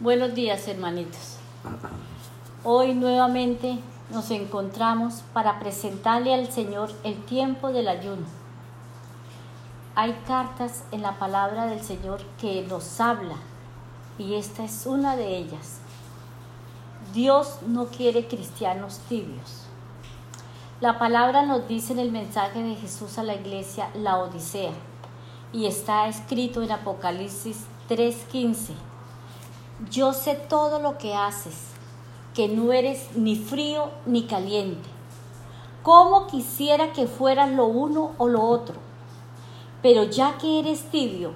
Buenos días, hermanitos. Hoy nuevamente nos encontramos para presentarle al Señor el tiempo del ayuno. Hay cartas en la palabra del Señor que nos habla y esta es una de ellas. Dios no quiere cristianos tibios. La palabra nos dice en el mensaje de Jesús a la iglesia la Odisea y está escrito en Apocalipsis 3:15 yo sé todo lo que haces, que no eres ni frío ni caliente. ¿Cómo quisiera que fueras lo uno o lo otro? Pero ya que eres tibio,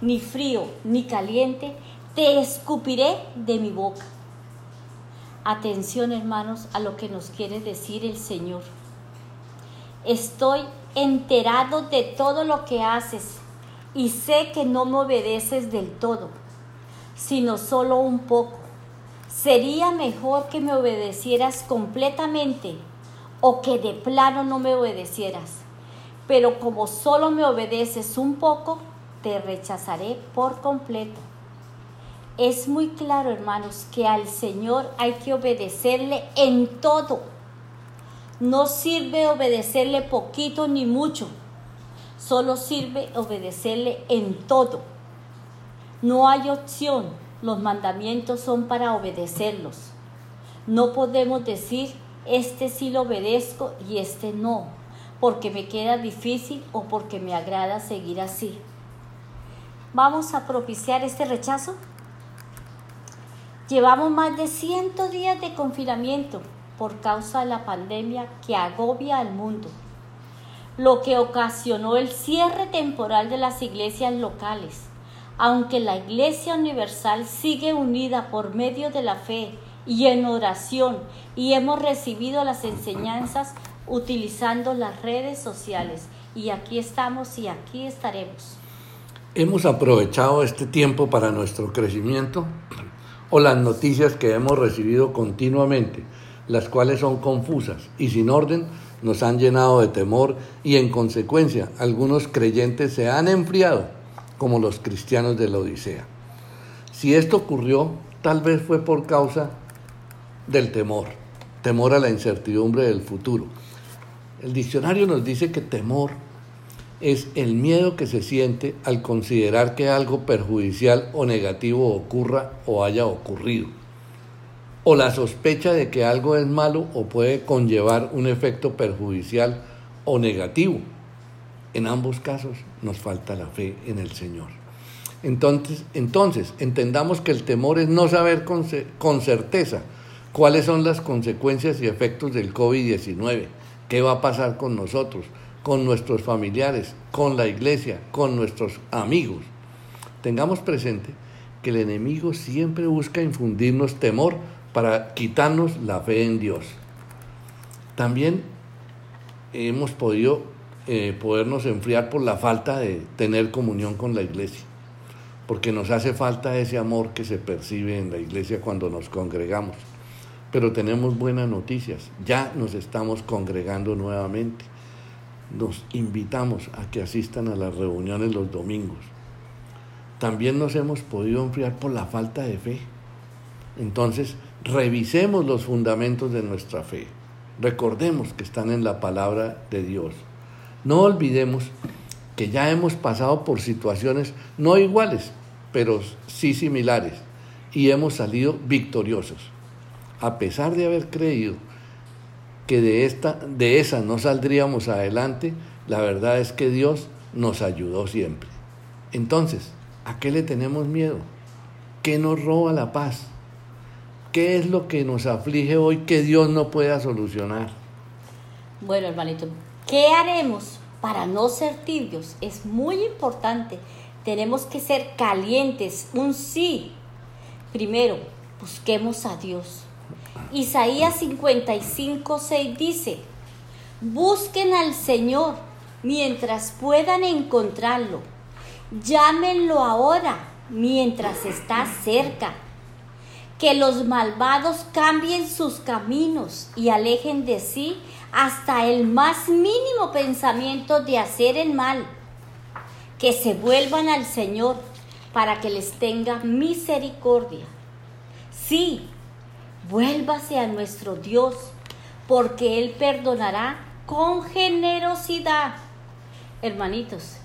ni frío ni caliente, te escupiré de mi boca. Atención hermanos a lo que nos quiere decir el Señor. Estoy enterado de todo lo que haces y sé que no me obedeces del todo sino solo un poco. Sería mejor que me obedecieras completamente o que de plano no me obedecieras. Pero como solo me obedeces un poco, te rechazaré por completo. Es muy claro, hermanos, que al Señor hay que obedecerle en todo. No sirve obedecerle poquito ni mucho, solo sirve obedecerle en todo. No hay opción, los mandamientos son para obedecerlos. No podemos decir, este sí lo obedezco y este no, porque me queda difícil o porque me agrada seguir así. ¿Vamos a propiciar este rechazo? Llevamos más de 100 días de confinamiento por causa de la pandemia que agobia al mundo, lo que ocasionó el cierre temporal de las iglesias locales aunque la Iglesia Universal sigue unida por medio de la fe y en oración y hemos recibido las enseñanzas utilizando las redes sociales. Y aquí estamos y aquí estaremos. ¿Hemos aprovechado este tiempo para nuestro crecimiento? ¿O las noticias que hemos recibido continuamente, las cuales son confusas y sin orden, nos han llenado de temor y en consecuencia algunos creyentes se han enfriado como los cristianos de la Odisea. Si esto ocurrió, tal vez fue por causa del temor, temor a la incertidumbre del futuro. El diccionario nos dice que temor es el miedo que se siente al considerar que algo perjudicial o negativo ocurra o haya ocurrido, o la sospecha de que algo es malo o puede conllevar un efecto perjudicial o negativo. En ambos casos nos falta la fe en el Señor. Entonces, entonces entendamos que el temor es no saber con, con certeza cuáles son las consecuencias y efectos del COVID-19, qué va a pasar con nosotros, con nuestros familiares, con la iglesia, con nuestros amigos. Tengamos presente que el enemigo siempre busca infundirnos temor para quitarnos la fe en Dios. También hemos podido eh, podernos enfriar por la falta de tener comunión con la iglesia, porque nos hace falta ese amor que se percibe en la iglesia cuando nos congregamos. Pero tenemos buenas noticias, ya nos estamos congregando nuevamente. Nos invitamos a que asistan a las reuniones los domingos. También nos hemos podido enfriar por la falta de fe. Entonces, revisemos los fundamentos de nuestra fe. Recordemos que están en la palabra de Dios. No olvidemos que ya hemos pasado por situaciones no iguales, pero sí similares, y hemos salido victoriosos. A pesar de haber creído que de, esta, de esa no saldríamos adelante, la verdad es que Dios nos ayudó siempre. Entonces, ¿a qué le tenemos miedo? ¿Qué nos roba la paz? ¿Qué es lo que nos aflige hoy que Dios no pueda solucionar? Bueno, hermanito, ¿Qué haremos para no ser tibios? Es muy importante. Tenemos que ser calientes, un sí. Primero, busquemos a Dios. Isaías 55, 6 dice, busquen al Señor mientras puedan encontrarlo. Llámenlo ahora mientras está cerca. Que los malvados cambien sus caminos y alejen de sí hasta el más mínimo pensamiento de hacer el mal, que se vuelvan al Señor para que les tenga misericordia. Sí, vuélvase a nuestro Dios, porque Él perdonará con generosidad. Hermanitos,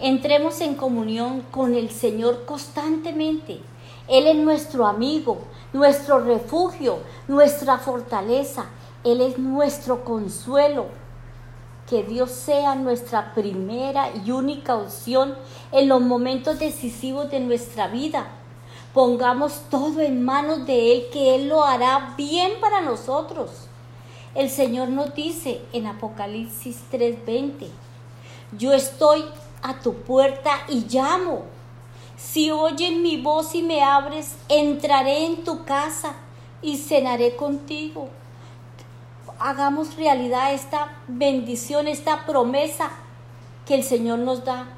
entremos en comunión con el Señor constantemente. Él es nuestro amigo, nuestro refugio, nuestra fortaleza. Él es nuestro consuelo. Que Dios sea nuestra primera y única opción en los momentos decisivos de nuestra vida. Pongamos todo en manos de Él, que Él lo hará bien para nosotros. El Señor nos dice en Apocalipsis 3:20, yo estoy a tu puerta y llamo. Si oyen mi voz y me abres, entraré en tu casa y cenaré contigo. Hagamos realidad esta bendición, esta promesa que el Señor nos da.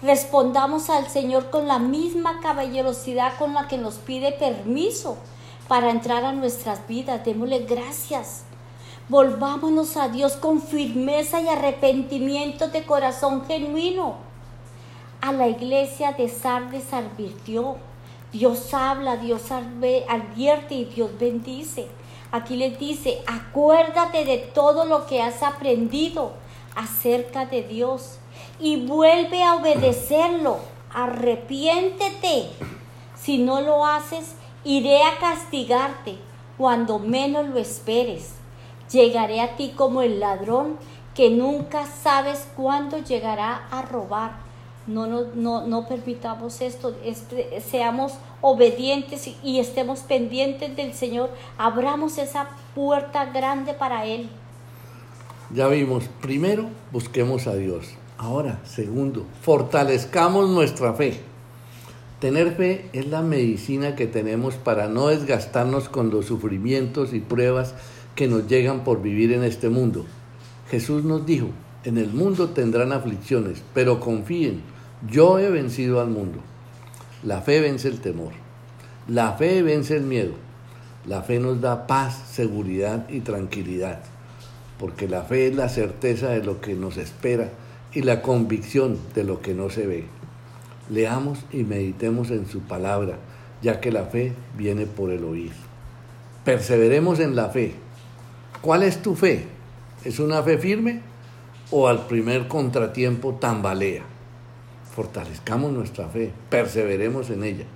Respondamos al Señor con la misma caballerosidad con la que nos pide permiso para entrar a nuestras vidas. Démosle gracias. Volvámonos a Dios con firmeza y arrepentimiento de corazón genuino a la iglesia de Sardes advirtió. Dios habla, Dios advierte y Dios bendice. Aquí les dice, acuérdate de todo lo que has aprendido acerca de Dios y vuelve a obedecerlo. Arrepiéntete. Si no lo haces, iré a castigarte cuando menos lo esperes. Llegaré a ti como el ladrón que nunca sabes cuándo llegará a robar no, no, no, permitamos esto, seamos obedientes y, estemos pendientes del Señor, abramos esa puerta grande para Él. Ya vimos, primero busquemos a Dios. Ahora, segundo, fortalezcamos nuestra fe. Tener fe es la medicina que tenemos para no desgastarnos con los sufrimientos y pruebas que nos llegan por vivir en este mundo. Jesús nos dijo, en el mundo tendrán aflicciones, pero confíen, yo he vencido al mundo. La fe vence el temor. La fe vence el miedo. La fe nos da paz, seguridad y tranquilidad. Porque la fe es la certeza de lo que nos espera y la convicción de lo que no se ve. Leamos y meditemos en su palabra, ya que la fe viene por el oír. Perseveremos en la fe. ¿Cuál es tu fe? ¿Es una fe firme o al primer contratiempo tambalea? Fortalezcamos nuestra fe, perseveremos en ella.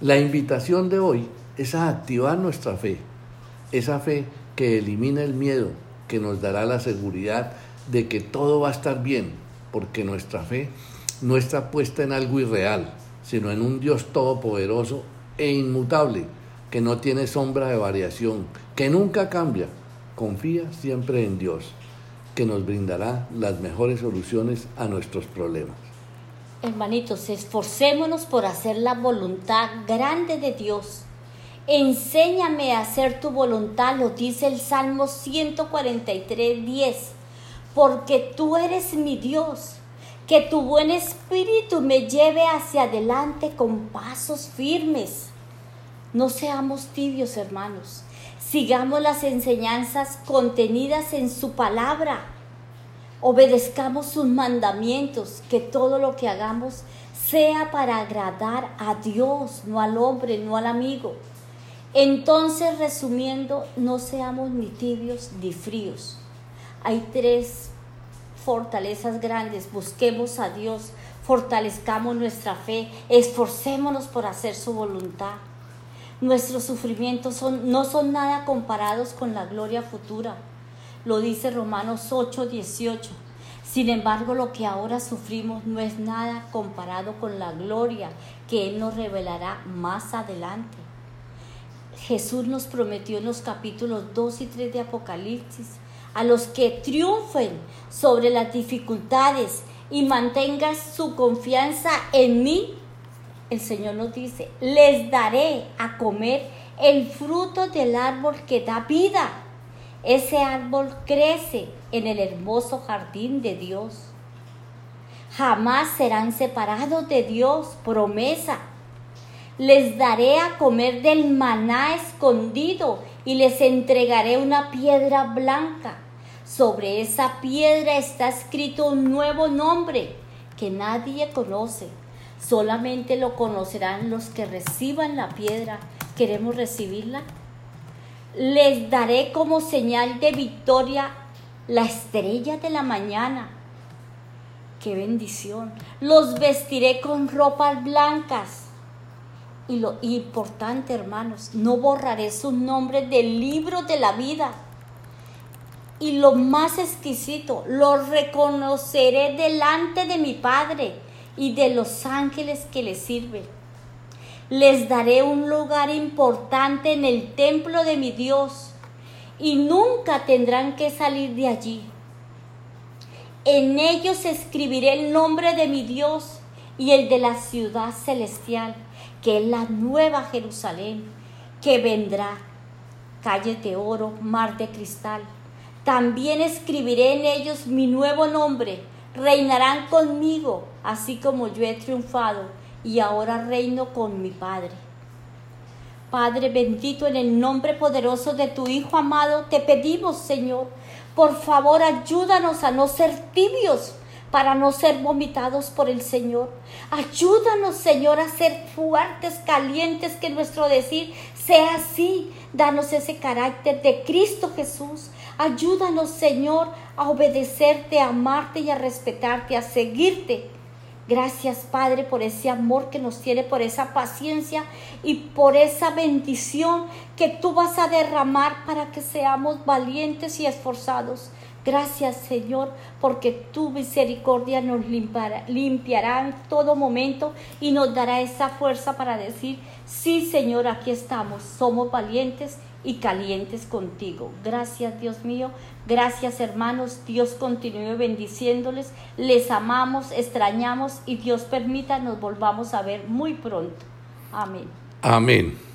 La invitación de hoy es a activar nuestra fe, esa fe que elimina el miedo, que nos dará la seguridad de que todo va a estar bien, porque nuestra fe no está puesta en algo irreal, sino en un Dios todopoderoso e inmutable, que no tiene sombra de variación, que nunca cambia. Confía siempre en Dios, que nos brindará las mejores soluciones a nuestros problemas. Hermanitos, esforcémonos por hacer la voluntad grande de Dios. Enséñame a hacer tu voluntad, lo dice el Salmo 143, 10. Porque tú eres mi Dios. Que tu buen espíritu me lleve hacia adelante con pasos firmes. No seamos tibios, hermanos. Sigamos las enseñanzas contenidas en su palabra obedezcamos sus mandamientos, que todo lo que hagamos sea para agradar a Dios, no al hombre, no al amigo. Entonces, resumiendo, no seamos ni tibios ni fríos. Hay tres fortalezas grandes. Busquemos a Dios, fortalezcamos nuestra fe, esforcémonos por hacer su voluntad. Nuestros sufrimientos son, no son nada comparados con la gloria futura. Lo dice Romanos 8, 18. Sin embargo, lo que ahora sufrimos no es nada comparado con la gloria que Él nos revelará más adelante. Jesús nos prometió en los capítulos 2 y 3 de Apocalipsis a los que triunfen sobre las dificultades y mantengan su confianza en mí. El Señor nos dice, les daré a comer el fruto del árbol que da vida ese árbol crece en el hermoso jardín de Dios. Jamás serán separados de Dios, promesa. Les daré a comer del maná escondido y les entregaré una piedra blanca. Sobre esa piedra está escrito un nuevo nombre que nadie conoce. Solamente lo conocerán los que reciban la piedra ¿Queremos recibirla? Les daré como señal de victoria la estrella de la mañana. ¡Qué bendición! Los vestiré con ropas blancas. Y lo importante, hermanos, no borraré sus nombres del libro de la vida. Y lo más exquisito, los reconoceré delante de mi Padre y de los ángeles que le sirven. Les daré un lugar importante en el templo de mi Dios y nunca tendrán que salir de allí. En ellos escribiré el nombre de mi Dios y el de la ciudad celestial, que es la nueva Jerusalén, que vendrá, calle de oro, mar de cristal. También escribiré en ellos mi nuevo nombre. Reinarán conmigo, así como yo he triunfado y ahora reino con mi Padre. Padre bendito, en el nombre poderoso de tu Hijo amado, te pedimos, Señor, por favor ayúdanos a no ser tibios para no ser vomitados por el Señor. Ayúdanos, Señor, a ser fuertes, calientes, que nuestro decir sea así. Danos ese carácter de Cristo Jesús. Ayúdanos, Señor, a obedecerte, a amarte y a respetarte, a seguirte Gracias Padre por ese amor que nos tiene, por esa paciencia y por esa bendición que tú vas a derramar para que seamos valientes y esforzados. Gracias Señor porque tu misericordia nos limpiará, limpiará en todo momento y nos dará esa fuerza para decir, sí Señor, aquí estamos, somos valientes y calientes contigo. Gracias Dios mío, gracias hermanos, Dios continúe bendiciéndoles, les amamos, extrañamos y Dios permita nos volvamos a ver muy pronto. Amén. Amén.